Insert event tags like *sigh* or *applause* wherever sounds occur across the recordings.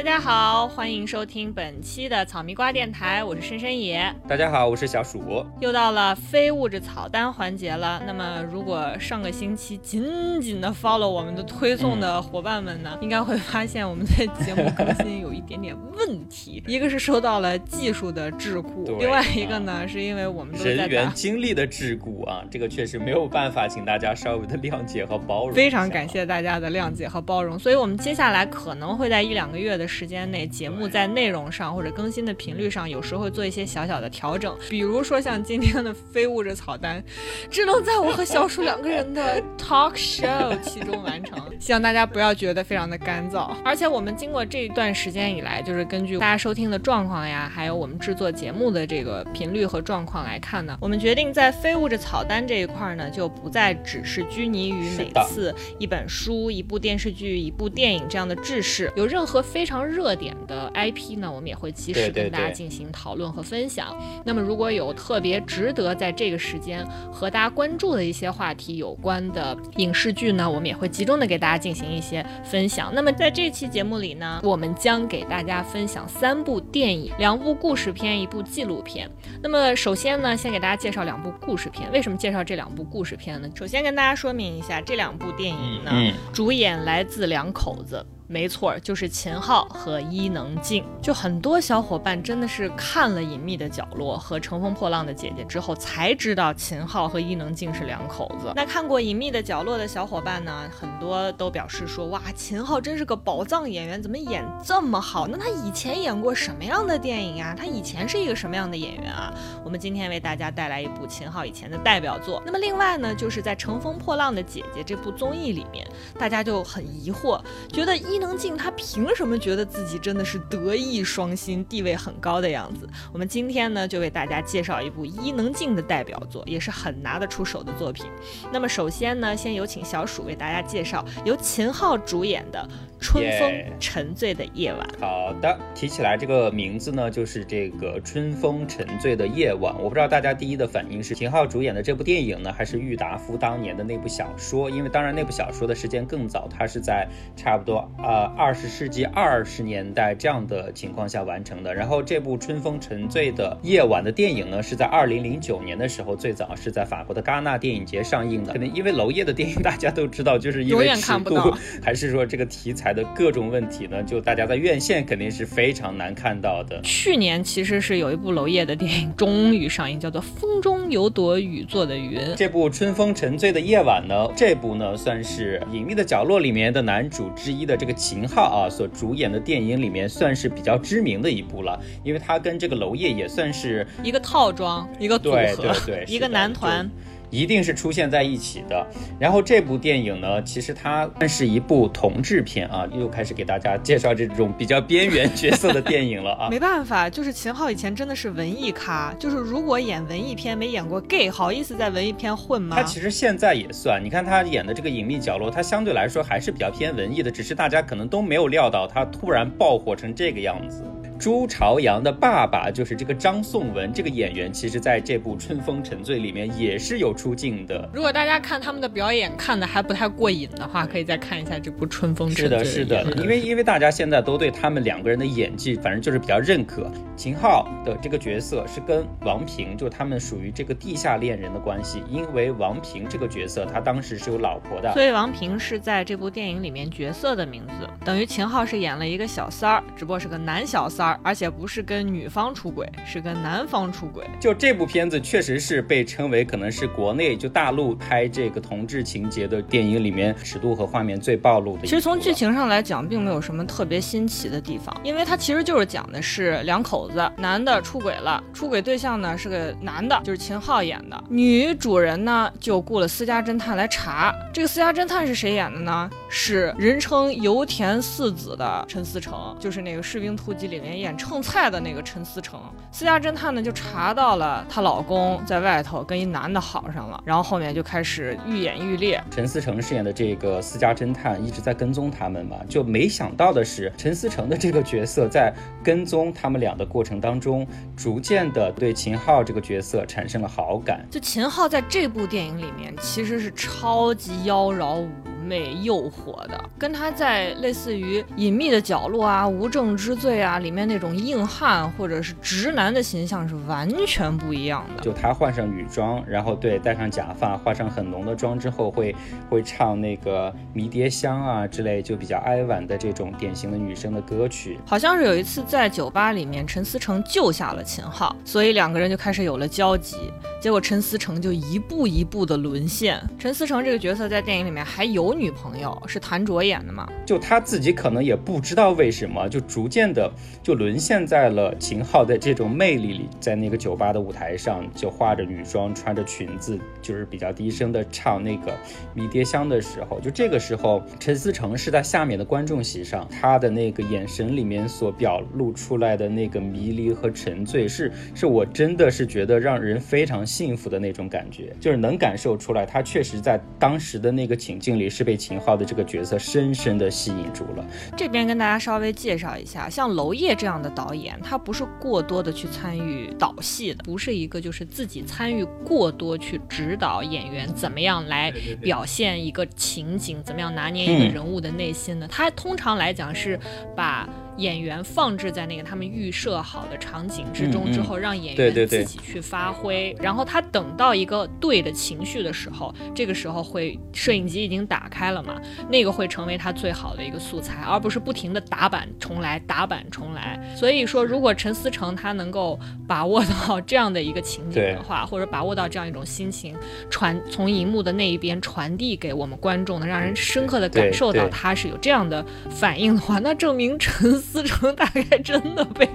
大家好，欢迎收听本期的草蜜瓜电台，我是深深野。大家好，我是小鼠。又到了非物质草单环节了。那么，如果上个星期紧紧的 follow 我们的推送的伙伴们呢，应该会发现我们的节目更新有一点点问题。*laughs* 一个是受到了技术的桎梏，另外一个呢，是因为我们人员精力的桎梏啊，这个确实没有办法，请大家稍微的谅解和包容。非常感谢大家的谅解和包容。所以我们接下来可能会在一两个月的。时间内，节目在内容上或者更新的频率上，有时候会做一些小小的调整。比如说像今天的非物质草单，只能在我和小鼠两个人的 talk show 其中完成。希望大家不要觉得非常的干燥。而且我们经过这一段时间以来，就是根据大家收听的状况呀，还有我们制作节目的这个频率和状况来看呢，我们决定在非物质草单这一块呢，就不再只是拘泥于每次一本书、一部电视剧、一部电影这样的制式，有任何非常。热点的 IP 呢，我们也会及时跟大家进行讨论和分享。那么，如果有特别值得在这个时间和大家关注的一些话题有关的影视剧呢，我们也会集中的给大家进行一些分享。那么，在这期节目里呢，我们将给大家分享三部电影，两部故事片，一部纪录片。那么，首先呢，先给大家介绍两部故事片。为什么介绍这两部故事片呢？首先跟大家说明一下，这两部电影呢，主演来自两口子。没错，就是秦昊和伊能静。就很多小伙伴真的是看了《隐秘的角落》和《乘风破浪的姐姐》之后，才知道秦昊和伊能静是两口子。那看过《隐秘的角落》的小伙伴呢，很多都表示说，哇，秦昊真是个宝藏演员，怎么演这么好？那他以前演过什么样的电影呀？他以前是一个什么样的演员啊？我们今天为大家带来一部秦昊以前的代表作。那么另外呢，就是在《乘风破浪的姐姐》这部综艺里面，大家就很疑惑，觉得伊。伊能静，她凭什么觉得自己真的是德艺双馨、地位很高的样子？我们今天呢，就为大家介绍一部伊能静的代表作，也是很拿得出手的作品。那么，首先呢，先有请小鼠为大家介绍由秦昊主演的。春风沉醉的夜晚。好的，提起来这个名字呢，就是这个春风沉醉的夜晚。我不知道大家第一的反应是秦昊主演的这部电影呢，还是郁达夫当年的那部小说？因为当然那部小说的时间更早，它是在差不多呃二十世纪二十年代这样的情况下完成的。然后这部春风沉醉的夜晚的电影呢，是在二零零九年的时候，最早是在法国的戛纳电影节上映的。可能因为娄烨的电影大家都知道，就是因为尺度，*laughs* 还是说这个题材。的各种问题呢，就大家在院线肯定是非常难看到的。去年其实是有一部娄烨的电影终于上映，叫做《风中有朵雨做的云》。这部春风沉醉的夜晚呢，这部呢算是《隐秘的角落》里面的男主之一的这个秦昊啊所主演的电影里面算是比较知名的一部了，因为他跟这个娄烨也算是一个套装，一个组合，对，*laughs* 一个男团。一定是出现在一起的。然后这部电影呢，其实它算是一部同志片啊，又开始给大家介绍这种比较边缘角色的电影了啊。*laughs* 没办法，就是秦昊以前真的是文艺咖，就是如果演文艺片没演过 gay，好意思在文艺片混吗？他其实现在也算，你看他演的这个隐秘角落，他相对来说还是比较偏文艺的，只是大家可能都没有料到他突然爆火成这个样子。朱朝阳的爸爸就是这个张颂文这个演员，其实在这部《春风沉醉》里面也是有出镜的。如果大家看他们的表演看的还不太过瘾的话，可以再看一下这部《春风沉醉》。是的，是的，因为因为大家现在都对他们两个人的演技，反正就是比较认可。秦昊的这个角色是跟王平，就他们属于这个地下恋人的关系，因为王平这个角色他当时是有老婆的，所以王平是在这部电影里面角色的名字，等于秦昊是演了一个小三儿，只不过是个男小三儿。而且不是跟女方出轨，是跟男方出轨。就这部片子确实是被称为可能是国内就大陆拍这个同志情节的电影里面尺度和画面最暴露的。其实从剧情上来讲，并没有什么特别新奇的地方，因为它其实就是讲的是两口子，男的出轨了，出轨对象呢是个男的，就是秦昊演的。女主人呢就雇了私家侦探来查，这个私家侦探是谁演的呢？是人称油田四子的陈思诚，就是那个《士兵突击》里面。演蹭菜的那个陈思诚，私家侦探呢就查到了她老公在外头跟一男的好上了，然后后面就开始愈演愈烈。陈思诚饰演的这个私家侦探一直在跟踪他们嘛，就没想到的是，陈思诚的这个角色在跟踪他们俩的过程当中，逐渐的对秦昊这个角色产生了好感。就秦昊在这部电影里面其实是超级妖娆妩媚诱惑的，跟他在类似于隐秘的角落啊、无证之罪啊里面那种硬汉或者是直男的形象是完全不一样的。就他换上女装，然后对戴上假发，化上很浓的妆之后，会会唱那个迷迭香啊之类，就比较哀婉的这种典型的女生的歌曲。好像是有一次在酒吧里面，陈思诚救下了秦昊，所以两个人就开始有了交集。结果陈思诚就一步一步的沦陷。陈思诚这个角色在电影里面还有女朋友，是谭卓演的嘛？就他自己可能也不知道为什么，就逐渐的就沦陷在了秦昊的这种魅力里。在那个酒吧的舞台上，就化着女装，穿着裙子，就是比较低声的唱那个迷迭香的时候，就这个时候，陈思诚是在下面的观众席上，他的那个眼神里面所表露出来的那个迷离和沉醉，是是我真的是觉得让人非常。*laughs* 幸福的那种感觉，就是能感受出来，他确实在当时的那个情境里是被秦昊的这个角色深深的吸引住了。这边跟大家稍微介绍一下，像娄烨这样的导演，他不是过多的去参与导戏的，不是一个就是自己参与过多去指导演员怎么样来表现一个情景，怎么样拿捏一个人物的内心的。他通常来讲是把。演员放置在那个他们预设好的场景之中之后，让演员自己去发挥。然后他等到一个对的情绪的时候，这个时候会摄影机已经打开了嘛？那个会成为他最好的一个素材，而不是不停的打板重来、打板重来。所以说，如果陈思诚他能够把握到这样的一个情景的话，或者把握到这样一种心情，传从荧幕的那一边传递给我们观众的，让人深刻的感受到他是有这样的反应的话，那证明陈。思成大概真的被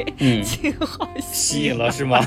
秦昊吸引了，是吗？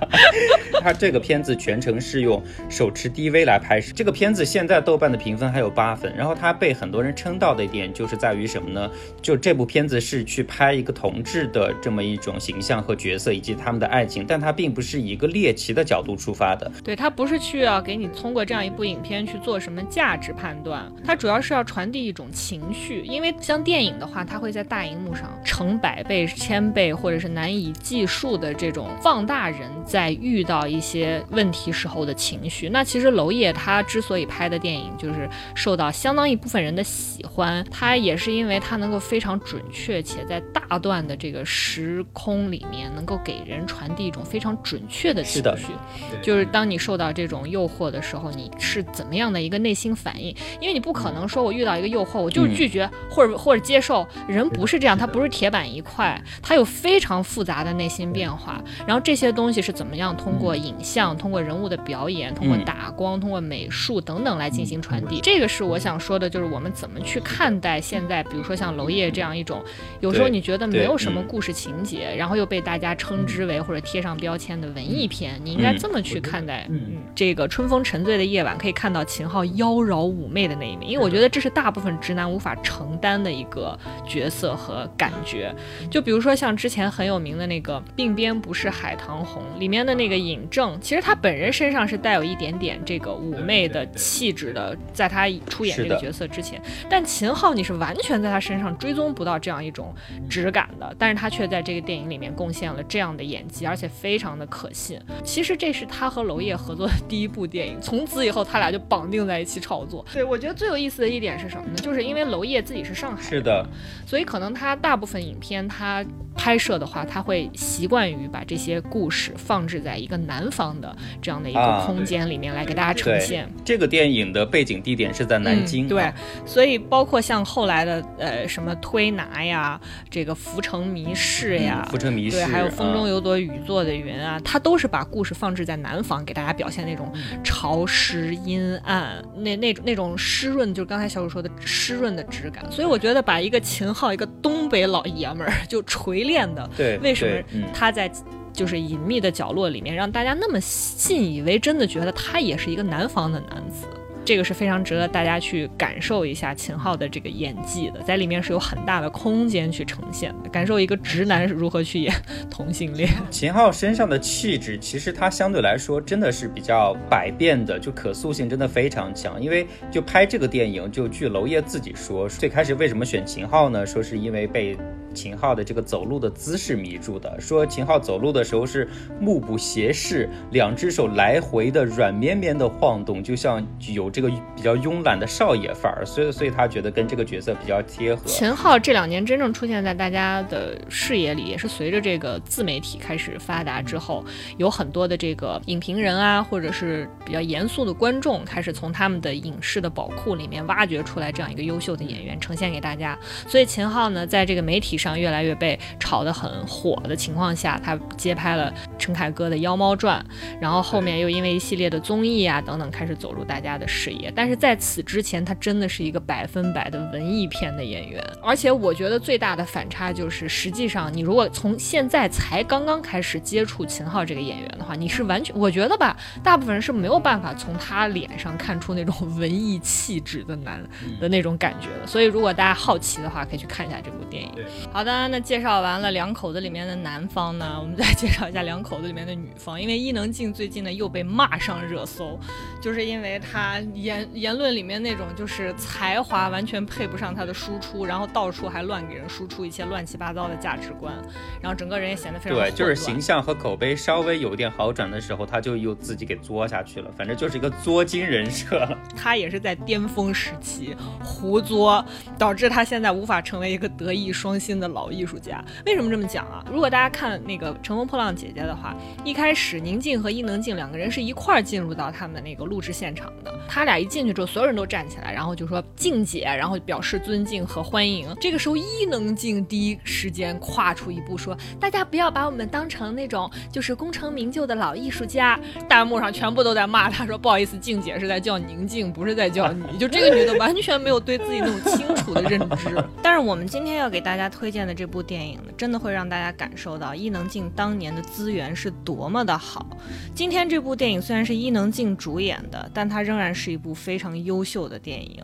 *laughs* 他这个片子全程是用手持 DV 来拍摄。这个片子现在豆瓣的评分还有八分。然后他被很多人称道的一点就是在于什么呢？就这部片子是去拍一个同志的这么一种形象和角色以及他们的爱情，但他并不是以一个猎奇的角度出发的。对他不是去要给你通过这样一部影片去做什么价值判断，他主要是要传递一种情绪。因为像电影的话，它会在大荧幕。成百倍、千倍，或者是难以计数的这种放大人在遇到一些问题时候的情绪。那其实娄烨他之所以拍的电影就是受到相当一部分人的喜欢，他也是因为他能够非常准确且在大段的这个时空里面能够给人传递一种非常准确的情绪。就是当你受到这种诱惑的时候，你是怎么样的一个内心反应？因为你不可能说我遇到一个诱惑，我就是拒绝或者或者接受，人不是这样，他。不是铁板一块，它有非常复杂的内心变化。然后这些东西是怎么样通过影像、通过人物的表演、通过打光、通过美术等等来进行传递？这个是我想说的，就是我们怎么去看待现在，比如说像娄烨这样一种，有时候你觉得没有什么故事情节，然后又被大家称之为或者贴上标签的文艺片，你应该这么去看待。嗯，这个春风沉醉的夜晚可以看到秦昊妖娆妩媚的那一面，因为我觉得这是大部分直男无法承担的一个角色和感。觉，就比如说像之前很有名的那个《鬓边不是海棠红》里面的那个尹正，其实他本人身上是带有一点点这个妩媚的气质的，在他出演这个角色之前，但秦昊你是完全在他身上追踪不到这样一种质感的，但是他却在这个电影里面贡献了这样的演技，而且非常的可信。其实这是他和娄烨合作的第一部电影，从此以后他俩就绑定在一起炒作。对我觉得最有意思的一点是什么呢？就是因为娄烨自己是上海人是的，所以可能他大。部分影片，它拍摄的话，它会习惯于把这些故事放置在一个南方的这样的一个空间里面来给大家呈现。这个电影的背景地点是在南京，对，所以包括像后来的呃什么推拿呀，这个浮城谜事呀，浮城谜事，对，还有风中有朵雨做的云啊，它都是把故事放置在南方，给大家表现那种潮湿阴暗，那那种那种湿润，就是刚才小主说的湿润的质感。所以我觉得把一个秦昊，一个东北。老爷们儿就锤炼的，对，为什么他在就是隐秘的角落里面，让大家那么信以为真的觉得他也是一个南方的男子？这个是非常值得大家去感受一下秦昊的这个演技的，在里面是有很大的空间去呈现的，感受一个直男是如何去演同性恋。秦昊身上的气质，其实他相对来说真的是比较百变的，就可塑性真的非常强。因为就拍这个电影，就据娄烨自己说，最开始为什么选秦昊呢？说是因为被。秦昊的这个走路的姿势迷住的，说秦昊走路的时候是目不斜视，两只手来回的软绵绵的晃动，就像有这个比较慵懒的少爷范儿，所以所以他觉得跟这个角色比较贴合。秦昊这两年真正出现在大家的视野里，也是随着这个自媒体开始发达之后，有很多的这个影评人啊，或者是比较严肃的观众，开始从他们的影视的宝库里面挖掘出来这样一个优秀的演员，呈现给大家。所以秦昊呢，在这个媒体上越来越被炒得很火的情况下，他接拍了陈凯歌的《妖猫传》，然后后面又因为一系列的综艺啊等等，开始走入大家的视野。但是在此之前，他真的是一个百分百的文艺片的演员。而且我觉得最大的反差就是，实际上你如果从现在才刚刚开始接触秦昊这个演员的话，你是完全我觉得吧，大部分人是没有办法从他脸上看出那种 *laughs* 文艺气质的男的那种感觉的。所以如果大家好奇的话，可以去看一下这部电影。好的，那介绍完了两口子里面的男方呢，我们再介绍一下两口子里面的女方。因为伊能静最近呢又被骂上热搜，就是因为她言言论里面那种就是才华完全配不上她的输出，然后到处还乱给人输出一些乱七八糟的价值观，然后整个人也显得非常对，就是形象和口碑稍微有点好转的时候，她就又自己给作下去了，反正就是一个作精人设。*laughs* 她也是在巅峰时期胡作，导致她现在无法成为一个德艺双馨的老艺术家。为什么这么讲啊？如果大家看那个《乘风破浪姐姐》的话，一开始宁静和伊能静两个人是一块儿进入到他们的那个录制现场的。他俩一进去之后，所有人都站起来，然后就说“静姐”，然后表示尊敬和欢迎。这个时候，伊能静第一时间跨出一步说：“大家不要把我们当成那种就是功成名就的老艺术家。”弹幕上全部都在骂他，说：“不好意思，静姐是在叫宁静，不是在叫你。”就这个女的完全没有对自己那种清楚的认知。*laughs* 但是我们今天要给大家推推荐的这部电影呢，真的会让大家感受到伊能静当年的资源是多么的好。今天这部电影虽然是伊能静主演的，但它仍然是一部非常优秀的电影。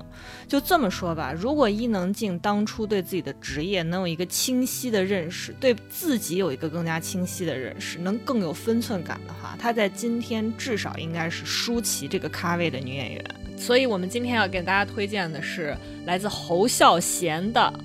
就这么说吧，如果伊能静当初对自己的职业能有一个清晰的认识，对自己有一个更加清晰的认识，能更有分寸感的话，她在今天至少应该是舒淇这个咖位的女演员。所以，我们今天要给大家推荐的是来自侯孝贤的《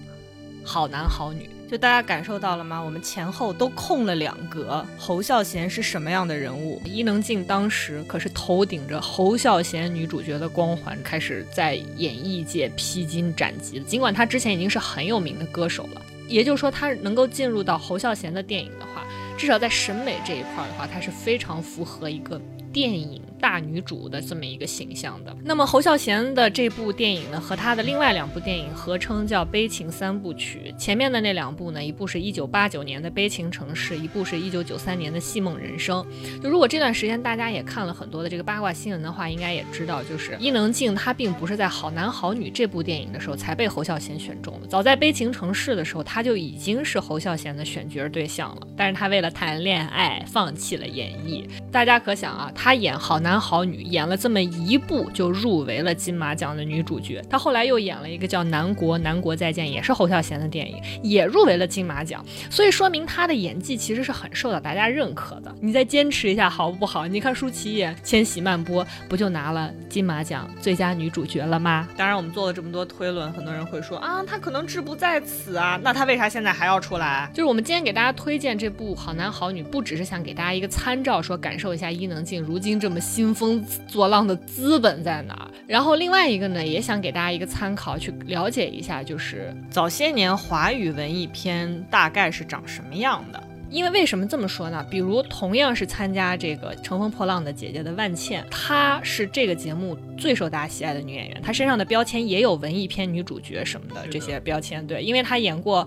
好男好女》。就大家感受到了吗？我们前后都空了两格。侯孝贤是什么样的人物？伊能静当时可是头顶着侯孝贤女主角的光环，开始在演艺界披荆斩棘。尽管她之前已经是很有名的歌手了，也就是说，她能够进入到侯孝贤的电影的话，至少在审美这一块的话，她是非常符合一个电影。大女主的这么一个形象的，那么侯孝贤的这部电影呢，和他的另外两部电影合称叫悲情三部曲。前面的那两部呢，一部是一九八九年的《悲情城市》，一部是一九九三年的《戏梦人生》。就如果这段时间大家也看了很多的这个八卦新闻的话，应该也知道，就是伊能静她并不是在《好男好女》这部电影的时候才被侯孝贤选中的，早在《悲情城市》的时候，她就已经是侯孝贤的选角对象了。但是她为了谈恋爱，放弃了演艺。大家可想啊，她演好男。男好女演了这么一部就入围了金马奖的女主角，她后来又演了一个叫《南国南国再见》，也是侯孝贤的电影，也入围了金马奖。所以说明她的演技其实是很受到大家认可的。你再坚持一下好不好？你看舒淇演《千禧曼波》不就拿了金马奖最佳女主角了吗？当然，我们做了这么多推论，很多人会说啊，她可能志不在此啊，那她为啥现在还要出来？就是我们今天给大家推荐这部《好男好女》，不只是想给大家一个参照，说感受一下伊能静如今这么。兴风作浪的资本在哪儿？然后另外一个呢，也想给大家一个参考，去了解一下，就是早些年华语文艺片大概是长什么样的。因为为什么这么说呢？比如同样是参加这个《乘风破浪的姐姐》的万茜，她是这个节目最受大家喜爱的女演员，她身上的标签也有文艺片女主角什么的这些标签。对，因为她演过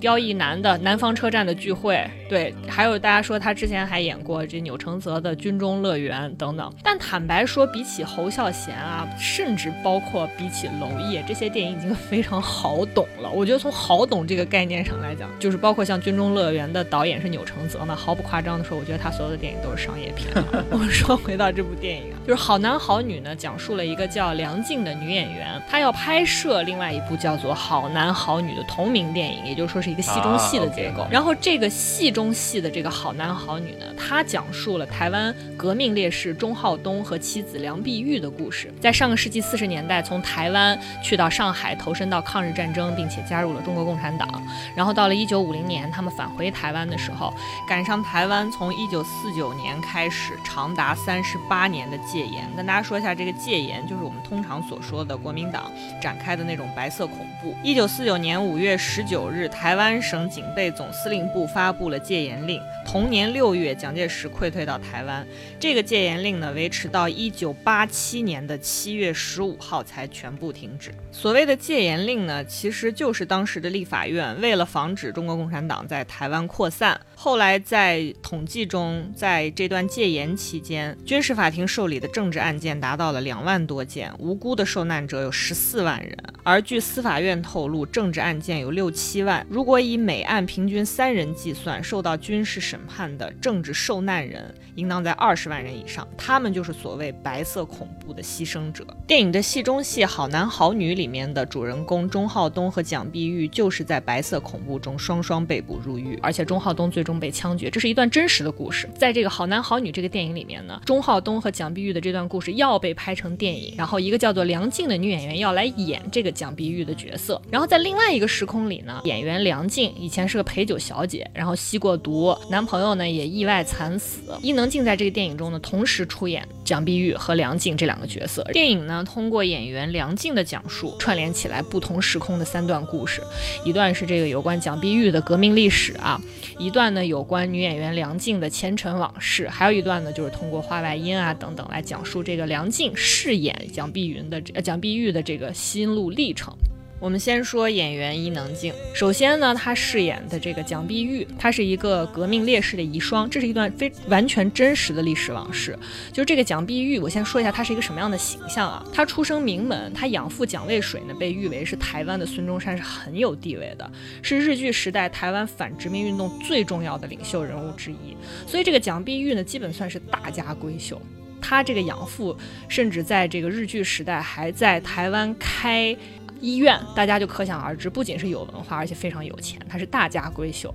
刁亦男的《南方车站的聚会》，对，还有大家说他之前还演过这钮承泽的《军中乐园》等等。但坦白说，比起侯孝贤啊，甚至包括比起娄烨，这些电影已经非常好懂了。我觉得从好懂这个概念上来讲，就是包括像《军中乐园》的导演。是钮承泽呢，毫不夸张的说，我觉得他所有的电影都是商业片。*laughs* 我们说回到这部电影啊，就是《好男好女》呢，讲述了一个叫梁静的女演员，她要拍摄另外一部叫做《好男好女》的同名电影，也就是说是是一个戏中戏的结构。然后这个戏中戏的这个好男好女呢，他讲述了台湾革命烈士钟浩东和妻子梁碧玉的故事。在上个世纪四十年代，从台湾去到上海，投身到抗日战争，并且加入了中国共产党。然后到了一九五零年，他们返回台湾的时候，赶上台湾从一九四九年开始长达三十八年的戒严。跟大家说一下，这个戒严就是我们通常所说的国民党展开的那种白色恐怖。一九四九年五月十九日，台湾省警备总司令部发布了戒严令。同年六月，蒋介石溃退到台湾。这个戒严令呢，维持到一九八七年的七月十五号才全部停止。所谓的戒严令呢，其实就是当时的立法院为了防止中国共产党在台湾扩散，后来在统计中，在这段戒严期间，军事法庭受理的政治案件达到了两万多件，无辜的受难者有十四万人。而据司法院透露，政治案件有六七万。如果以每案平均三人计算，受到军事审判的政治受难人应当在二十万人以上。他们就是所谓白色恐怖的牺牲者。电影的戏中戏《好男好女》里面的主人公钟浩东和蒋碧玉，就是在白色恐怖中双双被捕入狱，而且钟浩东最中被枪决。这是一段真实的故事。在这个《好男好女》这个电影里面呢，钟浩东和蒋碧玉的这段故事要被拍成电影，然后一个叫做梁静的女演员要来演这个。蒋碧玉的角色，然后在另外一个时空里呢，演员梁静以前是个陪酒小姐，然后吸过毒，男朋友呢也意外惨死。伊能静在这个电影中呢，同时出演蒋碧玉和梁静这两个角色。电影呢，通过演员梁静的讲述，串联起来不同时空的三段故事，一段是这个有关蒋碧玉的革命历史啊，一段呢有关女演员梁静的前尘往事，还有一段呢就是通过话外音啊等等来讲述这个梁静饰演蒋碧云的蒋碧玉的这个心路。历程，我们先说演员伊能静。首先呢，她饰演的这个蒋碧玉，她是一个革命烈士的遗孀，这是一段非完全真实的历史往事。就是这个蒋碧玉，我先说一下她是一个什么样的形象啊？她出生名门，她养父蒋渭水呢，被誉为是台湾的孙中山，是很有地位的，是日据时代台湾反殖民运动最重要的领袖人物之一。所以这个蒋碧玉呢，基本算是大家闺秀。她这个养父，甚至在这个日据时代还在台湾开。医院，大家就可想而知，不仅是有文化，而且非常有钱，她是大家闺秀。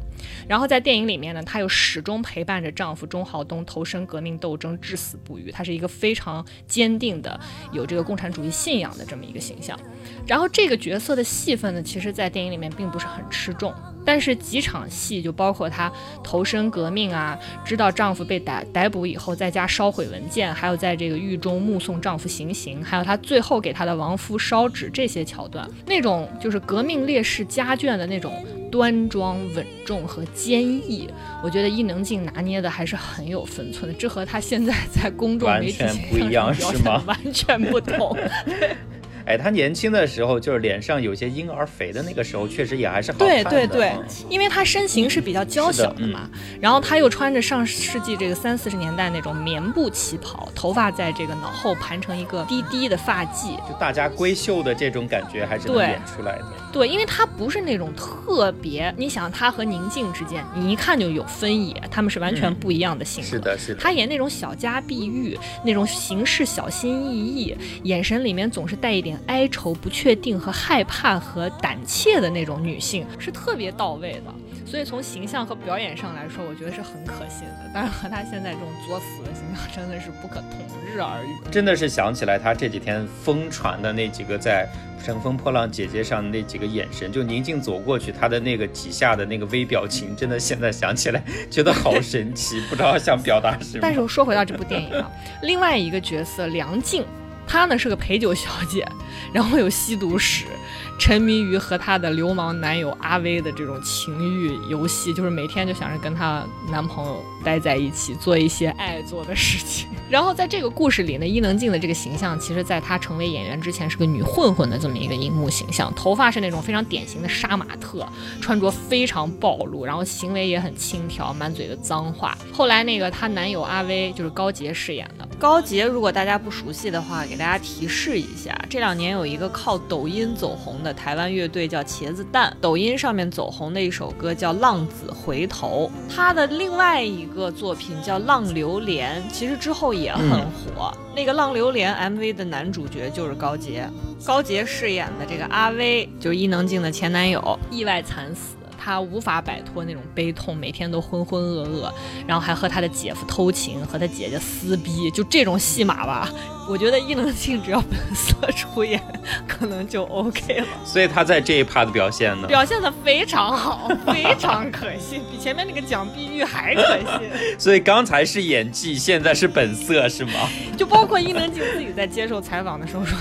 然后在电影里面呢，她又始终陪伴着丈夫钟浩东投身革命斗争，至死不渝。她是一个非常坚定的有这个共产主义信仰的这么一个形象。然后这个角色的戏份呢，其实在电影里面并不是很吃重。但是几场戏就包括她投身革命啊，知道丈夫被逮逮捕以后，在家烧毁文件，还有在这个狱中目送丈夫行刑，还有她最后给她的亡夫烧纸这些桥段，那种就是革命烈士家眷的那种端庄稳重和坚毅，我觉得伊能静拿捏的还是很有分寸的，这和她现在在公众媒体上不一样是吗？完全不同。*laughs* 哎，他年轻的时候就是脸上有些婴儿肥的那个时候，确实也还是好看的。对对对，因为他身形是比较娇小的嘛，然后他又穿着上世纪这个三四十年代那种棉布旗袍，头发在这个脑后盘成一个低低的发髻，就大家闺秀的这种感觉还是能演出来的。对，因为她不是那种特别，你想她和宁静之间，你一看就有分野，他们是完全不一样的性格。是的，是的。她演那种小家碧玉，那种行事小心翼翼，眼神里面总是带一点。哀愁、不确定和害怕和胆怯的那种女性是特别到位的，所以从形象和表演上来说，我觉得是很可信的。但是和他现在这种作死的形象真的是不可同日而语。真的是想起来他这几天疯传的那几个在《乘风破浪姐姐》上的那几个眼神，就宁静走过去，他的那个几下的那个微表情，真的现在想起来觉得好神奇，不知道想表达什么。但是说回到这部电影啊，另外一个角色梁静。她呢是个陪酒小姐，然后有吸毒史。沉迷于和她的流氓男友阿威的这种情欲游戏，就是每天就想着跟她男朋友待在一起，做一些爱做的事情。然后在这个故事里呢，伊能静的这个形象，其实在她成为演员之前是个女混混的这么一个荧幕形象，头发是那种非常典型的杀马特，穿着非常暴露，然后行为也很轻佻，满嘴的脏话。后来那个她男友阿威就是高杰饰演的。高杰，如果大家不熟悉的话，给大家提示一下，这两年有一个靠抖音走红的。台湾乐队叫茄子蛋，抖音上面走红的一首歌叫《浪子回头》，他的另外一个作品叫《浪流连》，其实之后也很火。那个《浪流连》MV 的男主角就是高杰，高杰饰演的这个阿威就是伊能静的前男友，意外惨死。他无法摆脱那种悲痛，每天都浑浑噩噩，然后还和他的姐夫偷情，和他姐姐撕逼，就这种戏码吧。我觉得伊能静只要本色出演，可能就 OK 了。所以他在这一趴的表现呢，表现的非常好，非常可信，比前面那个蒋碧玉还可信。*laughs* 所以刚才是演技，现在是本色，是吗？就包括伊能静自己在接受采访的时候说，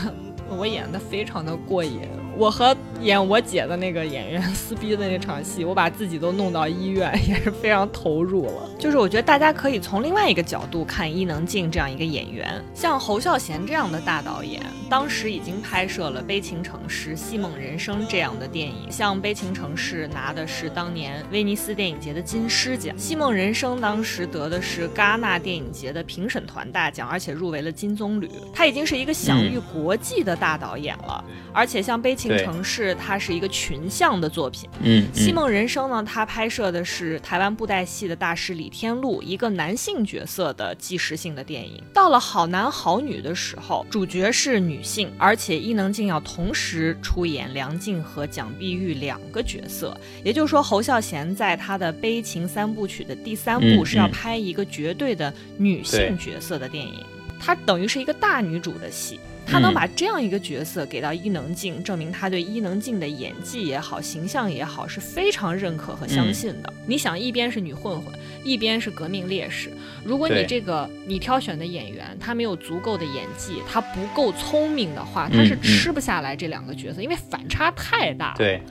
我演的非常的过瘾。我和演我姐的那个演员撕逼的那场戏，我把自己都弄到医院，也是非常投入了。就是我觉得大家可以从另外一个角度看伊能静这样一个演员，像侯孝贤这样的大导演，当时已经拍摄了《悲情城市》《戏梦人生》这样的电影。像《悲情城市》拿的是当年威尼斯电影节的金狮奖，《戏梦人生》当时得的是戛纳电影节的评审团大奖，而且入围了金棕榈。他已经是一个享誉国际的大导演了，而且像《悲情》。城市，它是一个群像的作品。嗯，《戏梦人生》呢，它拍摄的是台湾布袋戏的大师李天禄一个男性角色的纪实性的电影。到了好男好女的时候，主角是女性，而且伊能静要同时出演梁静和蒋碧玉两个角色。也就是说，侯孝贤在他的悲情三部曲的第三部是要拍一个绝对的女性角色的电影，它等于是一个大女主的戏。他能把这样一个角色给到伊能静，证明他对伊能静的演技也好，形象也好是非常认可和相信的。你想，一边是女混混，一边是革命烈士，如果你这个你挑选的演员他没有足够的演技，他不够聪明的话，他是吃不下来这两个角色，因为反差太大。对。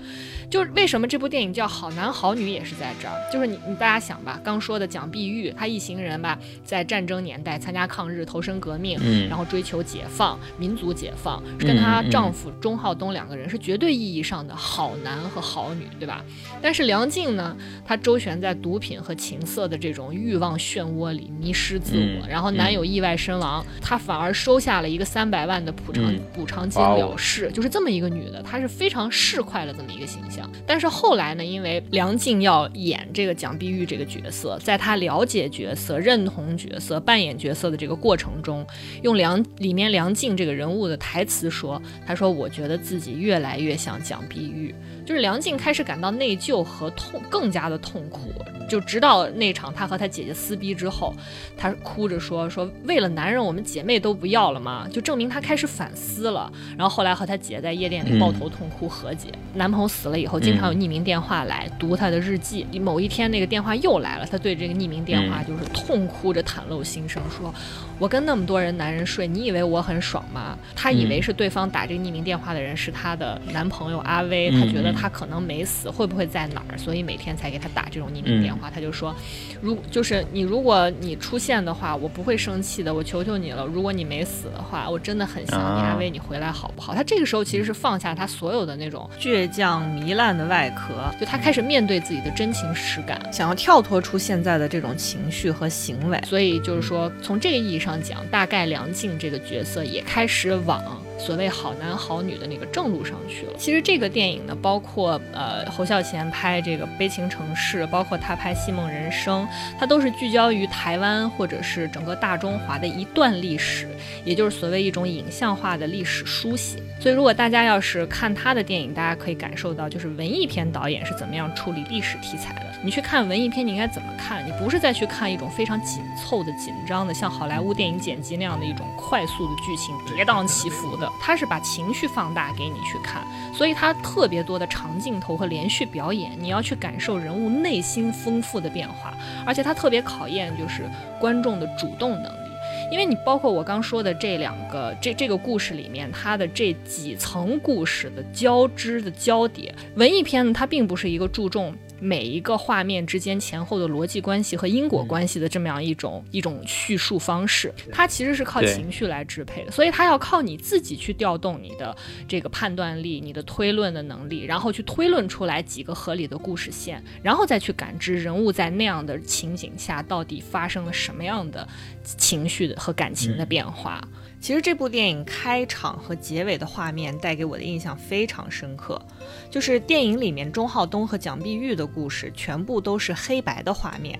就是为什么这部电影叫好男好女也是在这儿，就是你你大家想吧，刚说的蒋碧玉，她一行人吧，在战争年代参加抗日，投身革命，然后追求解放，民族解放，跟她丈夫钟浩东两个人是绝对意义上的好男和好女，对吧？但是梁静呢，她周旋在毒品和情色的这种欲望漩涡里，迷失自我，然后男友意外身亡，她反而收下了一个三百万的补偿补偿金了事，就是这么一个女的，她是非常市侩的这么一个形象。但是后来呢，因为梁静要演这个蒋碧玉这个角色，在她了解角色、认同角色、扮演角色的这个过程中，用梁里面梁静这个人物的台词说：“她说我觉得自己越来越像蒋碧玉。”就是梁静开始感到内疚和痛，更加的痛苦。就直到那场她和她姐姐撕逼之后，她哭着说：“说为了男人，我们姐妹都不要了吗？”就证明她开始反思了。然后后来和她姐在夜店里抱头痛哭和解。男朋友死了以后，经常有匿名电话来读她的日记。某一天那个电话又来了，她对这个匿名电话就是痛哭着袒露心声，说：“我跟那么多人男人睡，你以为我很爽吗？”他以为是对方打这个匿名电话的人是他的男朋友阿威，他觉得。他可能没死，会不会在哪儿？所以每天才给他打这种匿名电话。他就说，如就是你，如果你出现的话，我不会生气的。我求求你了，如果你没死的话，我真的很想你，阿威，你回来好不好？他这个时候其实是放下他所有的那种倔强糜烂的外壳，就他开始面对自己的真情实感，想要跳脱出现在的这种情绪和行为。所以就是说，从这个意义上讲，大概梁静这个角色也开始往。所谓好男好女的那个正路上去了。其实这个电影呢，包括呃侯孝贤拍这个《悲情城市》，包括他拍《戏梦人生》，它都是聚焦于台湾或者是整个大中华的一段历史，也就是所谓一种影像化的历史书写。所以如果大家要是看他的电影，大家可以感受到，就是文艺片导演是怎么样处理历史题材的。你去看文艺片，你应该怎么看？你不是再去看一种非常紧凑的、紧张的，像好莱坞电影剪辑那样的一种快速的剧情，跌宕起伏的。他是把情绪放大给你去看，所以他特别多的长镜头和连续表演，你要去感受人物内心丰富的变化，而且他特别考验就是观众的主动能力，因为你包括我刚说的这两个这这个故事里面，它的这几层故事的交织的交叠，文艺片呢，它并不是一个注重。每一个画面之间前后的逻辑关系和因果关系的这么样一种一种叙述方式，它其实是靠情绪来支配的，所以它要靠你自己去调动你的这个判断力、你的推论的能力，然后去推论出来几个合理的故事线，然后再去感知人物在那样的情景下到底发生了什么样的情绪的和感情的变化。其实这部电影开场和结尾的画面带给我的印象非常深刻，就是电影里面钟浩东和蒋碧玉的故事全部都是黑白的画面，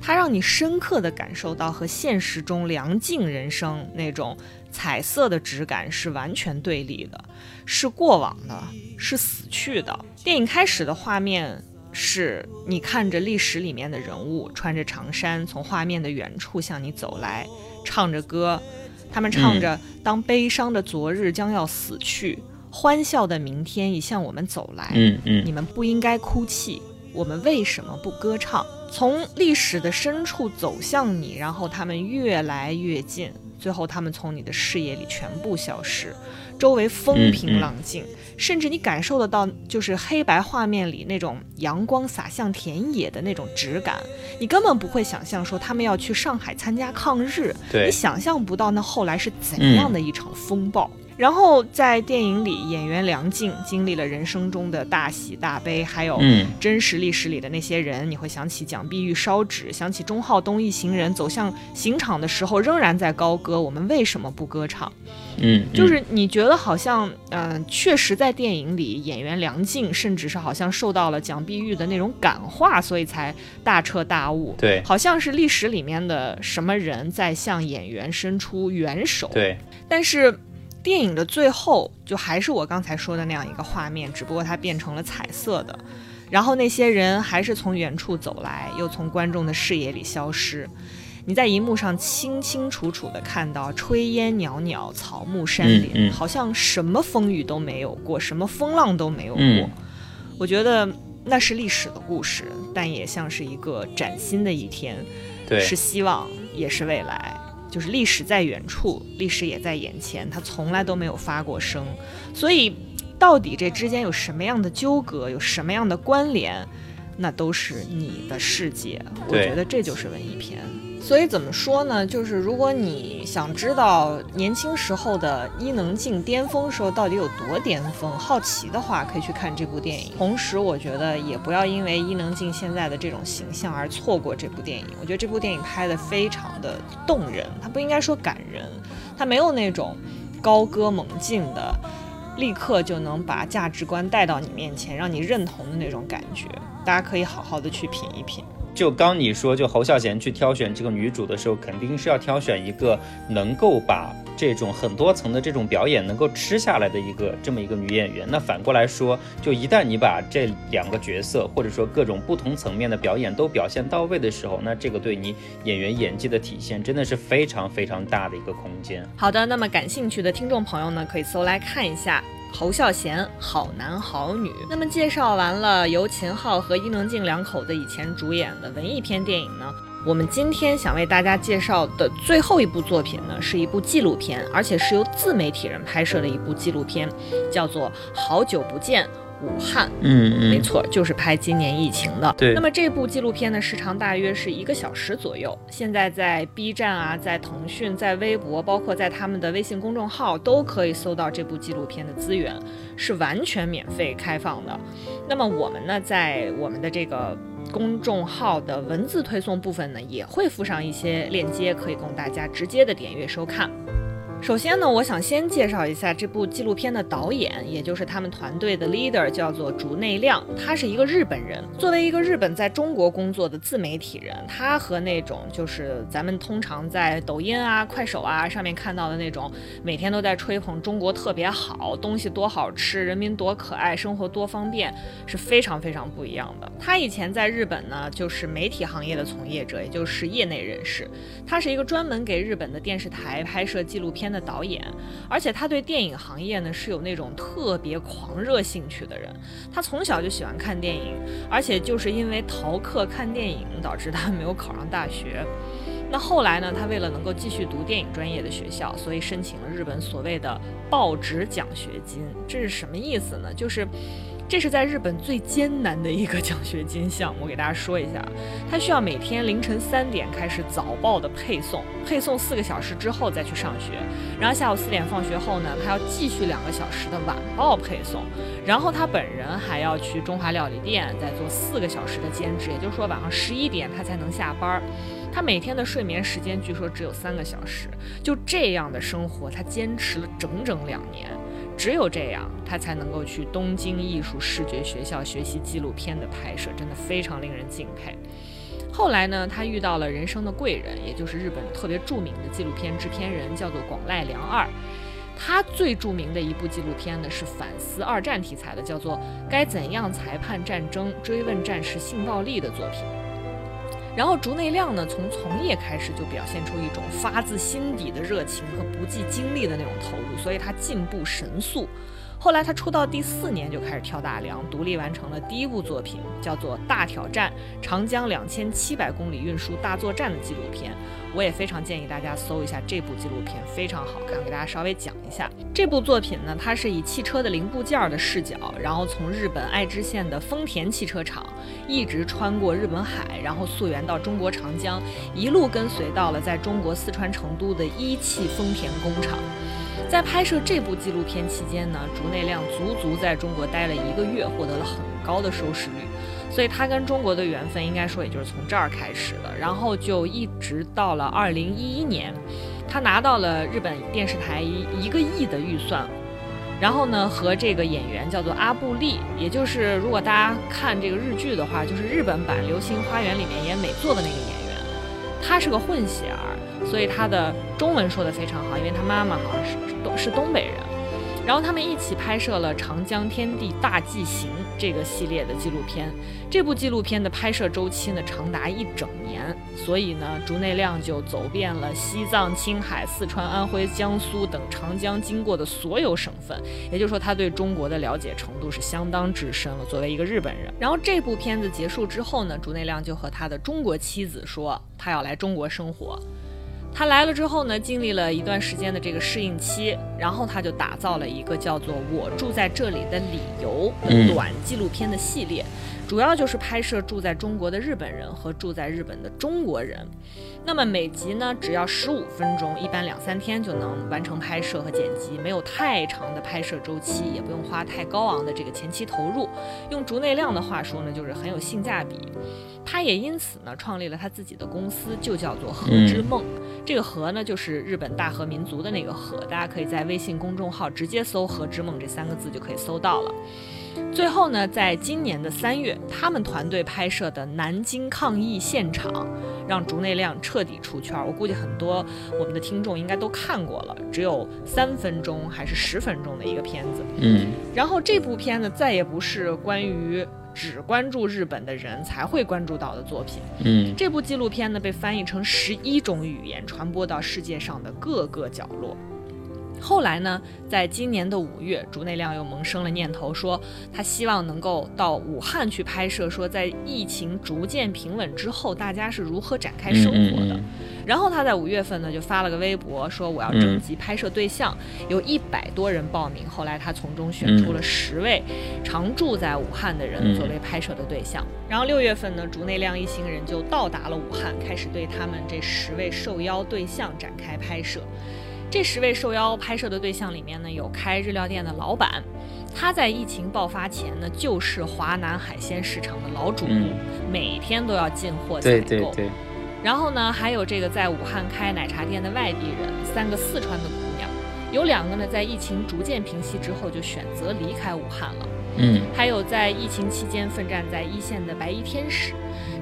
它让你深刻的感受到和现实中梁静人生那种彩色的质感是完全对立的，是过往的，是死去的。电影开始的画面。是你看着历史里面的人物穿着长衫从画面的远处向你走来，唱着歌，他们唱着“当悲伤的昨日将要死去，欢笑的明天已向我们走来”，嗯嗯，你们不应该哭泣，我们为什么不歌唱？从历史的深处走向你，然后他们越来越近，最后他们从你的视野里全部消失。周围风平浪静，甚至你感受得到，就是黑白画面里那种阳光洒向田野的那种质感。你根本不会想象说他们要去上海参加抗日，你想象不到那后来是怎样的一场风暴。然后在电影里，演员梁静经历了人生中的大喜大悲，还有真实历史里的那些人，你会想起蒋碧玉烧纸，想起钟浩东一行人走向刑场的时候，仍然在高歌。我们为什么不歌唱？嗯，就是你觉得好像，嗯，确实在电影里，演员梁静甚至是好像受到了蒋碧玉的那种感化，所以才大彻大悟。对，好像是历史里面的什么人在向演员伸出援手。对，但是。电影的最后，就还是我刚才说的那样一个画面，只不过它变成了彩色的，然后那些人还是从远处走来，又从观众的视野里消失。你在荧幕上清清楚楚地看到炊烟袅袅，草木山林，好像什么风雨都没有过，什么风浪都没有过。我觉得那是历史的故事，但也像是一个崭新的一天，是希望，也是未来。就是历史在远处，历史也在眼前，它从来都没有发过声。所以，到底这之间有什么样的纠葛，有什么样的关联，那都是你的世界。我觉得这就是文艺片。所以怎么说呢？就是如果你想知道年轻时候的伊能静巅峰时候到底有多巅峰，好奇的话，可以去看这部电影。同时，我觉得也不要因为伊能静现在的这种形象而错过这部电影。我觉得这部电影拍的非常的动人，它不应该说感人，它没有那种高歌猛进的，立刻就能把价值观带到你面前，让你认同的那种感觉。大家可以好好的去品一品。就刚你说，就侯孝贤去挑选这个女主的时候，肯定是要挑选一个能够把这种很多层的这种表演能够吃下来的一个这么一个女演员。那反过来说，就一旦你把这两个角色或者说各种不同层面的表演都表现到位的时候，那这个对你演员演技的体现真的是非常非常大的一个空间。好的，那么感兴趣的听众朋友呢，可以搜来看一下。侯孝贤，好男好女。那么介绍完了由秦昊和伊能静两口子以前主演的文艺片电影呢，我们今天想为大家介绍的最后一部作品呢，是一部纪录片，而且是由自媒体人拍摄的一部纪录片，叫做《好久不见》。武汉，嗯嗯，没错，就是拍今年疫情的。对，那么这部纪录片的时长大约是一个小时左右。现在在 B 站啊，在腾讯，在微博，包括在他们的微信公众号，都可以搜到这部纪录片的资源，是完全免费开放的。那么我们呢，在我们的这个公众号的文字推送部分呢，也会附上一些链接，可以供大家直接的点阅收看。首先呢，我想先介绍一下这部纪录片的导演，也就是他们团队的 leader，叫做竹内亮。他是一个日本人，作为一个日本在中国工作的自媒体人，他和那种就是咱们通常在抖音啊、快手啊上面看到的那种每天都在吹捧中国特别好，东西多好吃，人民多可爱，生活多方便，是非常非常不一样的。他以前在日本呢，就是媒体行业的从业者，也就是业内人士。他是一个专门给日本的电视台拍摄纪录片。的导演，而且他对电影行业呢是有那种特别狂热兴趣的人。他从小就喜欢看电影，而且就是因为逃课看电影，导致他没有考上大学。那后来呢，他为了能够继续读电影专业的学校，所以申请了日本所谓的报纸奖学金。这是什么意思呢？就是。这是在日本最艰难的一个奖学金项目，我给大家说一下，他需要每天凌晨三点开始早报的配送，配送四个小时之后再去上学，然后下午四点放学后呢，他要继续两个小时的晚报配送，然后他本人还要去中华料理店再做四个小时的兼职，也就是说晚上十一点他才能下班。他每天的睡眠时间据说只有三个小时，就这样的生活，他坚持了整整两年。只有这样，他才能够去东京艺术视觉学校学习纪录片的拍摄，真的非常令人敬佩。后来呢，他遇到了人生的贵人，也就是日本特别著名的纪录片制片人，叫做广濑凉二。他最著名的一部纪录片呢是反思二战题材的，叫做《该怎样裁判战争：追问战时性暴力》的作品。然后竹内亮呢，从从业开始就表现出一种发自心底的热情和不计精力的那种投入，所以他进步神速。后来他出道第四年就开始跳大梁，独立完成了第一部作品，叫做《大挑战：长江两千七百公里运输大作战》的纪录片。我也非常建议大家搜一下这部纪录片，非常好看。给大家稍微讲一下这部作品呢，它是以汽车的零部件的视角，然后从日本爱知县的丰田汽车厂，一直穿过日本海，然后溯源到中国长江，一路跟随到了在中国四川成都的一汽丰田工厂。在拍摄这部纪录片期间呢，竹内亮足足在中国待了一个月，获得了很高的收视率，所以他跟中国的缘分应该说也就是从这儿开始的。然后就一直到了二零一一年，他拿到了日本电视台一一个亿的预算，然后呢和这个演员叫做阿布利，也就是如果大家看这个日剧的话，就是日本版《流星花园》里面演美作的那个演员，他是个混血儿。所以他的中文说的非常好，因为他妈妈好像是东是东北人。然后他们一起拍摄了《长江天地大纪行》这个系列的纪录片。这部纪录片的拍摄周期呢长达一整年，所以呢竹内亮就走遍了西藏、青海、四川、安徽、江苏等长江经过的所有省份。也就是说，他对中国的了解程度是相当之深了。作为一个日本人，然后这部片子结束之后呢，竹内亮就和他的中国妻子说，他要来中国生活。他来了之后呢，经历了一段时间的这个适应期，然后他就打造了一个叫做《我住在这里的理由》的短纪录片的系列，主要就是拍摄住在中国的日本人和住在日本的中国人。那么每集呢只要十五分钟，一般两三天就能完成拍摄和剪辑，没有太长的拍摄周期，也不用花太高昂的这个前期投入。用竹内亮的话说呢，就是很有性价比。他也因此呢创立了他自己的公司，就叫做和之梦。这个和呢就是日本大和民族的那个和，大家可以在微信公众号直接搜“和之梦”这三个字就可以搜到了。最后呢，在今年的三月，他们团队拍摄的南京抗疫现场，让竹内亮彻底出圈。我估计很多我们的听众应该都看过了，只有三分钟还是十分钟的一个片子。嗯，然后这部片子再也不是关于。只关注日本的人才会关注到的作品。嗯，这部纪录片呢被翻译成十一种语言，传播到世界上的各个角落。后来呢，在今年的五月，竹内亮又萌生了念头，说他希望能够到武汉去拍摄，说在疫情逐渐平稳之后，大家是如何展开生活的。然后他在五月份呢，就发了个微博，说我要征集拍摄对象，有一百多人报名。后来他从中选出了十位常住在武汉的人作为拍摄的对象。然后六月份呢，竹内亮一行人就到达了武汉，开始对他们这十位受邀对象展开拍摄。这十位受邀拍摄的对象里面呢，有开日料店的老板，他在疫情爆发前呢，就是华南海鲜市场的老主顾，每天都要进货采购。对对对。然后呢，还有这个在武汉开奶茶店的外地人，三个四川的姑娘，有两个呢，在疫情逐渐平息之后就选择离开武汉了。嗯。还有在疫情期间奋战在一线的白衣天使。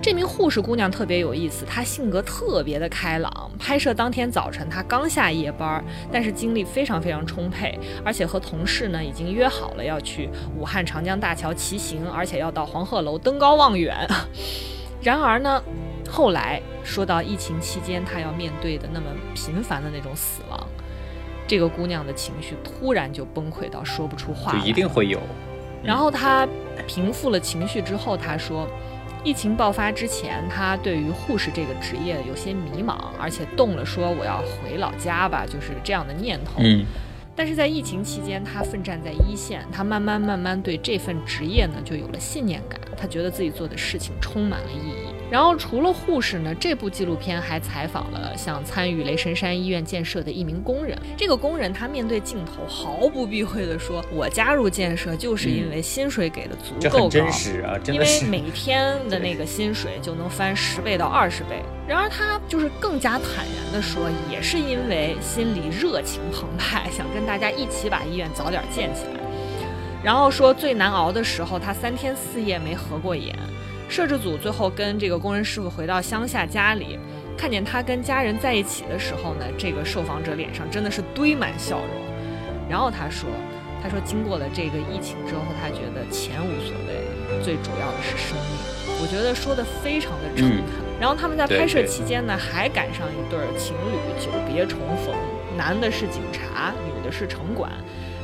这名护士姑娘特别有意思，她性格特别的开朗。拍摄当天早晨，她刚下夜班，但是精力非常非常充沛，而且和同事呢已经约好了要去武汉长江大桥骑行，而且要到黄鹤楼登高望远。*laughs* 然而呢，后来说到疫情期间她要面对的那么频繁的那种死亡，这个姑娘的情绪突然就崩溃到说不出话来。就一定会有。然后他平复了情绪之后，他说。疫情爆发之前，他对于护士这个职业有些迷茫，而且动了说我要回老家吧，就是这样的念头。嗯，但是在疫情期间，他奋战在一线，他慢慢慢慢对这份职业呢就有了信念感，他觉得自己做的事情充满了意义。然后除了护士呢，这部纪录片还采访了像参与雷神山医院建设的一名工人。这个工人他面对镜头毫不避讳地说：“我加入建设就是因为薪水给的足够高，真实啊，因为每天的那个薪水就能翻十倍到二十倍。”然而他就是更加坦然地说，也是因为心里热情澎湃，想跟大家一起把医院早点建起来。然后说最难熬的时候，他三天四夜没合过眼。摄制组最后跟这个工人师傅回到乡下家里，看见他跟家人在一起的时候呢，这个受访者脸上真的是堆满笑容。然后他说，他说经过了这个疫情之后，他觉得钱无所谓，最主要的是生命。我觉得说的非常的诚恳。然后他们在拍摄期间呢，还赶上一对情侣久别重逢，男的是警察，女的是城管。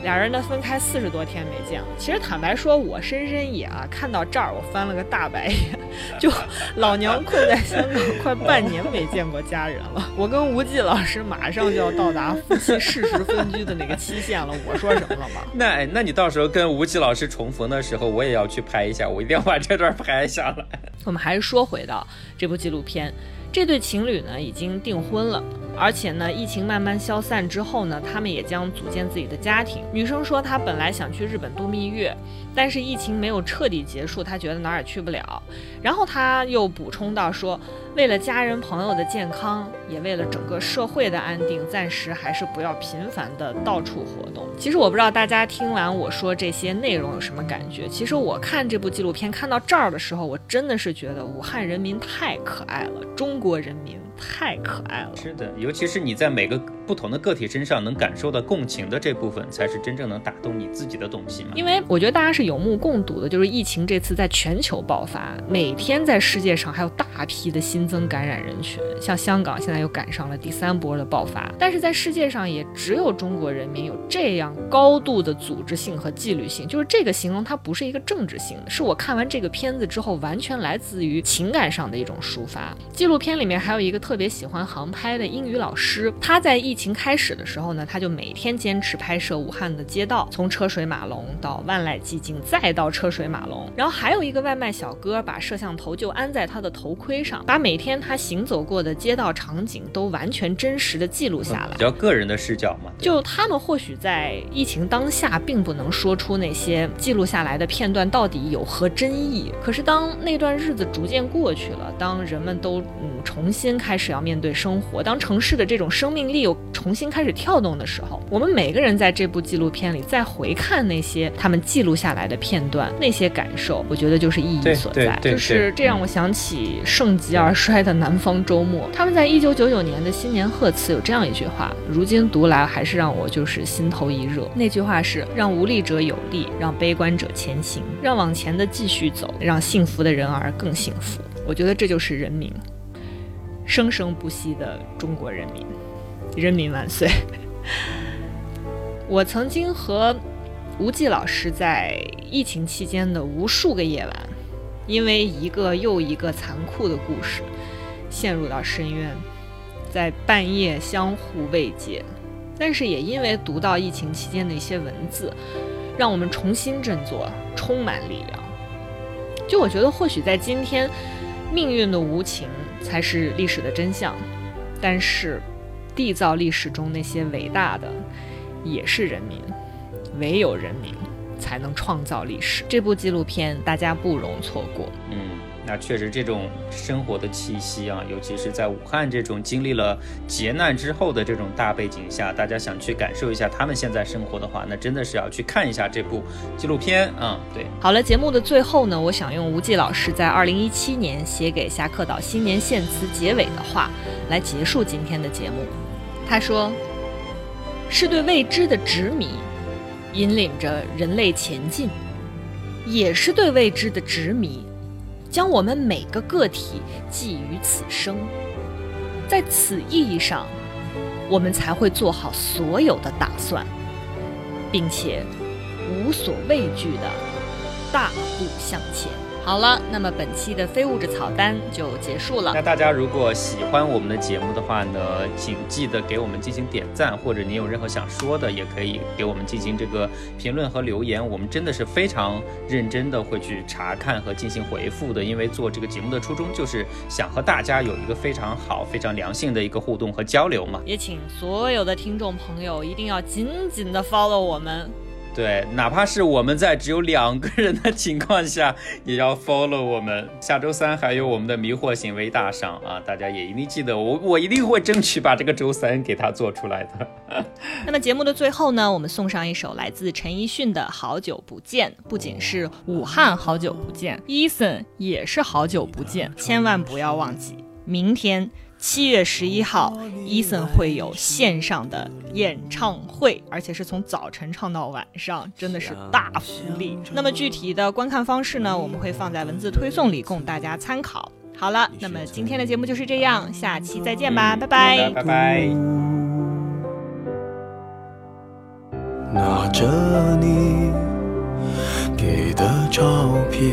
俩人呢分开四十多天没见了。其实坦白说，我深深也啊，看到这儿我翻了个大白眼。*laughs* 就老娘困在香港快半年没见过家人了。*laughs* 我跟吴忌老师马上就要到达夫妻事实分居的那个期限了。我说什么了吗？*laughs* 那那你到时候跟吴忌老师重逢的时候，我也要去拍一下，我一定要把这段拍下来。我们还是说回到这部纪录片，这对情侣呢已经订婚了。而且呢，疫情慢慢消散之后呢，他们也将组建自己的家庭。女生说，她本来想去日本度蜜月，但是疫情没有彻底结束，她觉得哪儿也去不了。然后她又补充到说，为了家人朋友的健康，也为了整个社会的安定，暂时还是不要频繁的到处活动。其实我不知道大家听完我说这些内容有什么感觉。其实我看这部纪录片看到这儿的时候，我真的是觉得武汉人民太可爱了，中国人民。太可爱了，是的，尤其是你在每个不同的个体身上能感受到共情的这部分，才是真正能打动你自己的东西嘛。因为我觉得大家是有目共睹的，就是疫情这次在全球爆发，每天在世界上还有大批的新增感染人群，像香港现在又赶上了第三波的爆发，但是在世界上也只有中国人民有这样高度的组织性和纪律性，就是这个形容它不是一个政治性的，是我看完这个片子之后完全来自于情感上的一种抒发。纪录片里面还有一个。特别喜欢航拍的英语老师，他在疫疫情开始的时候呢，他就每天坚持拍摄武汉的街道，从车水马龙到万籁寂静，再到车水马龙。然后还有一个外卖小哥，把摄像头就安在他的头盔上，把每天他行走过的街道场景都完全真实的记录下来，比较个人的视角嘛。就他们或许在疫情当下，并不能说出那些记录下来的片段到底有何真意。可是当那段日子逐渐过去了，当人们都嗯重新。开始要面对生活，当城市的这种生命力又重新开始跳动的时候，我们每个人在这部纪录片里再回看那些他们记录下来的片段，那些感受，我觉得就是意义所在。就是这让我想起盛极而衰的南方周末，他们在一九九九年的新年贺词有这样一句话，如今读来还是让我就是心头一热。那句话是：让无力者有力，让悲观者前行，让往前的继续走，让幸福的人儿更幸福。我觉得这就是人民。生生不息的中国人民，人民万岁！*laughs* 我曾经和吴忌老师在疫情期间的无数个夜晚，因为一个又一个残酷的故事，陷入到深渊，在半夜相互慰藉。但是也因为读到疫情期间的一些文字，让我们重新振作，充满力量。就我觉得，或许在今天，命运的无情。才是历史的真相，但是，缔造历史中那些伟大的，也是人民，唯有人民才能创造历史。这部纪录片大家不容错过。嗯。那确实，这种生活的气息啊，尤其是在武汉这种经历了劫难之后的这种大背景下，大家想去感受一下他们现在生活的话，那真的是要去看一下这部纪录片啊。对，好了，节目的最后呢，我想用吴季老师在二零一七年写给侠客岛新年献词结尾的话来结束今天的节目。他说：“是对未知的执迷，引领着人类前进，也是对未知的执迷。”将我们每个个体寄于此生，在此意义上，我们才会做好所有的打算，并且无所畏惧的大步向前。好了，那么本期的非物质草单就结束了。那大家如果喜欢我们的节目的话呢，请记得给我们进行点赞，或者您有任何想说的，也可以给我们进行这个评论和留言。我们真的是非常认真的会去查看和进行回复的，因为做这个节目的初衷就是想和大家有一个非常好、非常良性的一个互动和交流嘛。也请所有的听众朋友一定要紧紧的 follow 我们。对，哪怕是我们在只有两个人的情况下，也要 follow 我们。下周三还有我们的迷惑行为大赏啊，大家也一定记得，我我一定会争取把这个周三给他做出来的。*laughs* 那么节目的最后呢，我们送上一首来自陈奕迅的《好久不见》，不仅是武汉好久不见，，Eason 也是好久不见，千万不要忘记，明天。七月十一号，Eason 会有线上的演唱会，而且是从早晨唱到晚上，真的是大福利。那么具体的观看方式呢，我们会放在文字推送里供大家参考。好了，那么今天的节目就是这样，下期再见吧，拜拜，拜拜。拿着你给的照片，